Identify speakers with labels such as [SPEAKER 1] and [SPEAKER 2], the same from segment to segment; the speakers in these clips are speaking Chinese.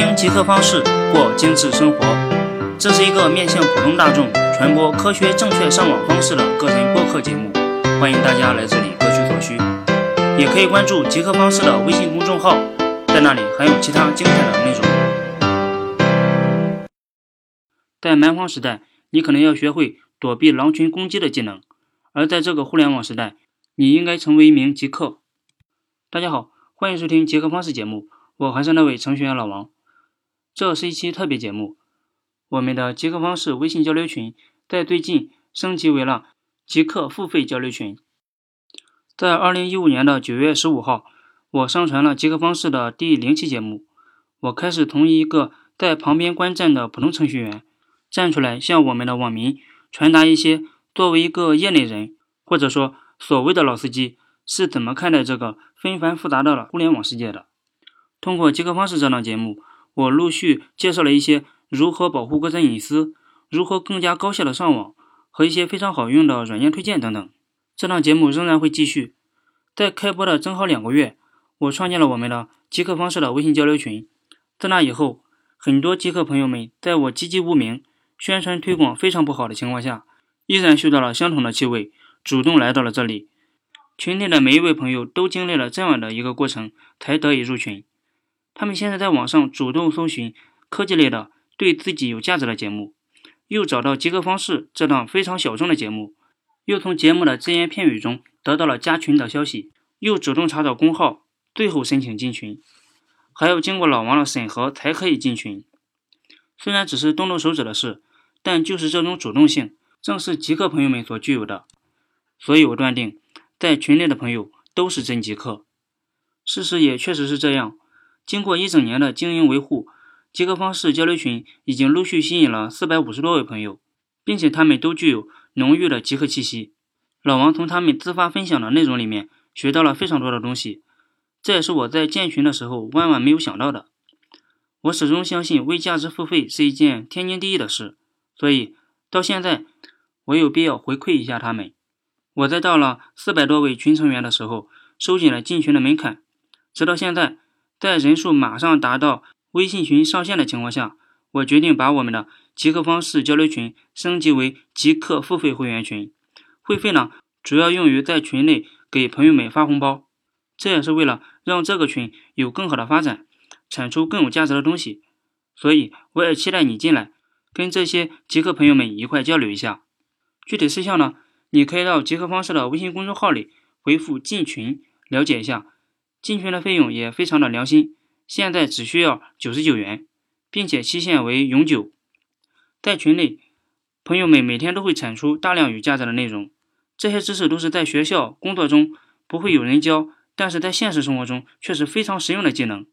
[SPEAKER 1] 听极客方式过精致生活，这是一个面向普通大众传播科学正确上网方式的个人播客节目，欢迎大家来这里各取所需。也可以关注极客方式的微信公众号，在那里还有其他精彩的内容。在蛮荒时代，你可能要学会躲避狼群攻击的技能，而在这个互联网时代，你应该成为一名极客。大家好，欢迎收听极客方式节目，我还是那位程序员老王。这是一期特别节目，我们的极客方式微信交流群在最近升级为了极客付费交流群。在二零一五年的九月十五号，我上传了极客方式的第零期节目，我开始从一个在旁边观战的普通程序员。站出来向我们的网民传达一些作为一个业内人，或者说所谓的老司机是怎么看待这个纷繁复杂的互联网世界的。通过极客方式这档节目，我陆续介绍了一些如何保护个人隐私、如何更加高效的上网和一些非常好用的软件推荐等等。这档节目仍然会继续。在开播的正好两个月，我创建了我们的极客方式的微信交流群。自那以后，很多极客朋友们在我籍籍无名。宣传推广非常不好的情况下，依然嗅到了相同的气味，主动来到了这里。群内的每一位朋友都经历了这样的一个过程，才得以入群。他们现在在网上主动搜寻科技类的、对自己有价值的节目，又找到极客方式这档非常小众的节目，又从节目的只言片语中得到了加群的消息，又主动查找公号，最后申请进群，还要经过老王的审核才可以进群。虽然只是动动手指的事。但就是这种主动性，正是极客朋友们所具有的，所以我断定，在群内的朋友都是真极客。事实也确实是这样。经过一整年的经营维护，极客方式交流群已经陆续吸引了四百五十多位朋友，并且他们都具有浓郁的极客气息。老王从他们自发分享的内容里面学到了非常多的东西，这也是我在建群的时候万万没有想到的。我始终相信为价值付费是一件天经地义的事。所以到现在，我有必要回馈一下他们。我在到了四百多位群成员的时候，收紧了进群的门槛。直到现在，在人数马上达到微信群上限的情况下，我决定把我们的极客方式交流群升级为极客付费会员群。会费呢，主要用于在群内给朋友们发红包。这也是为了让这个群有更好的发展，产出更有价值的东西。所以，我也期待你进来。跟这些极客朋友们一块交流一下，具体事项呢，你可以到极客方式的微信公众号里回复进群了解一下。进群的费用也非常的良心，现在只需要九十九元，并且期限为永久。在群内，朋友们每天都会产出大量有价值的内容，这些知识都是在学校工作中不会有人教，但是在现实生活中却是非常实用的技能。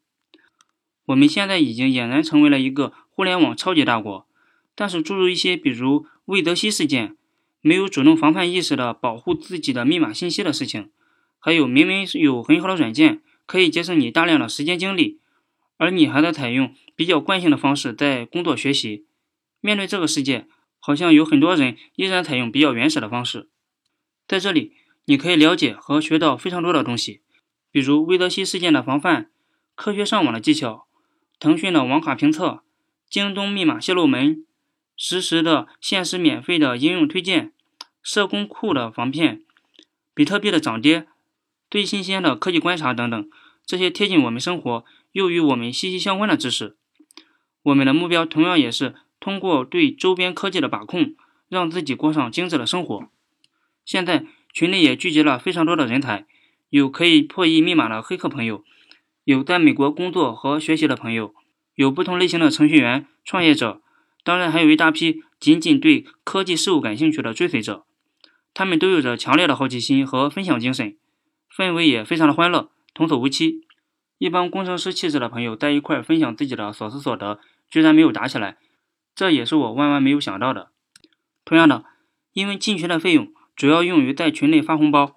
[SPEAKER 1] 我们现在已经俨然成为了一个互联网超级大国。但是，诸如一些比如魏德西事件，没有主动防范意识的保护自己的密码信息的事情，还有明明有很好的软件可以节省你大量的时间精力，而你还在采用比较惯性的方式在工作学习。面对这个世界，好像有很多人依然采用比较原始的方式。在这里，你可以了解和学到非常多的东西，比如魏德西事件的防范、科学上网的技巧、腾讯的网卡评测、京东密码泄露门。实时的限时免费的应用推荐，社工库的防骗，比特币的涨跌，最新鲜的科技观察等等，这些贴近我们生活又与我们息息相关的知识。我们的目标同样也是通过对周边科技的把控，让自己过上精致的生活。现在群里也聚集了非常多的人才，有可以破译密码的黑客朋友，有在美国工作和学习的朋友，有不同类型的程序员、创业者。当然，还有一大批仅仅对科技事物感兴趣的追随者，他们都有着强烈的好奇心和分享精神，氛围也非常的欢乐，童叟无欺。一帮工程师气质的朋友在一块分享自己的所思所得，居然没有打起来，这也是我万万没有想到的。同样的，因为进群的费用主要用于在群内发红包，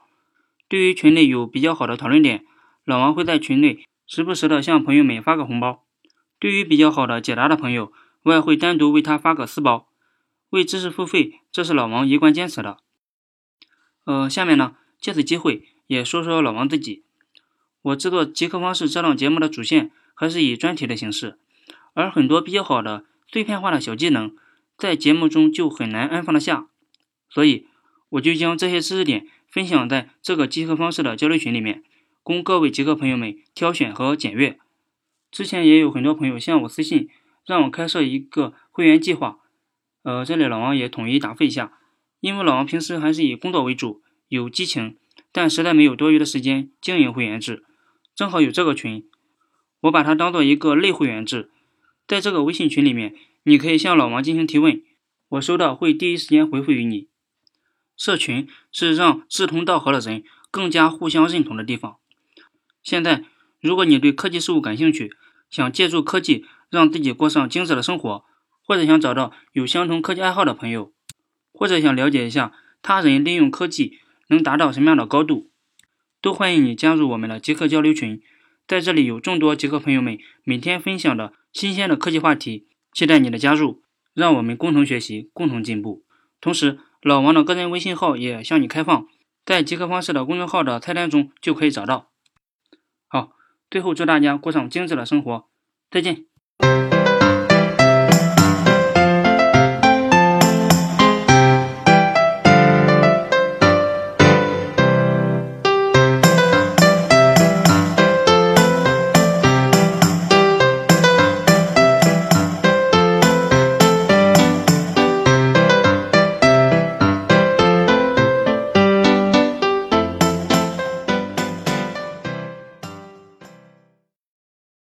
[SPEAKER 1] 对于群内有比较好的讨论点，老王会在群内时不时的向朋友们发个红包。对于比较好的解答的朋友，我也会单独为他发个私包，为知识付费，这是老王一贯坚持的。呃，下面呢，借此机会也说说老王自己。我制作极客方式这档节目的主线还是以专题的形式，而很多比较好的碎片化的小技能，在节目中就很难安放得下，所以我就将这些知识点分享在这个集合方式的交流群里面，供各位极客朋友们挑选和检阅。之前也有很多朋友向我私信，让我开设一个会员计划，呃，这里老王也统一答复一下，因为老王平时还是以工作为主，有激情，但实在没有多余的时间经营会员制，正好有这个群，我把它当做一个类会员制，在这个微信群里面，你可以向老王进行提问，我收到会第一时间回复于你。社群是让志同道合的人更加互相认同的地方。现在。如果你对科技事务感兴趣，想借助科技让自己过上精致的生活，或者想找到有相同科技爱好的朋友，或者想了解一下他人利用科技能达到什么样的高度，都欢迎你加入我们的极客交流群。在这里有众多极客朋友们每天分享的新鲜的科技话题，期待你的加入，让我们共同学习，共同进步。同时，老王的个人微信号也向你开放，在极客方式的公众号的菜单中就可以找到。好最后，祝大家过上精致的生活，再见。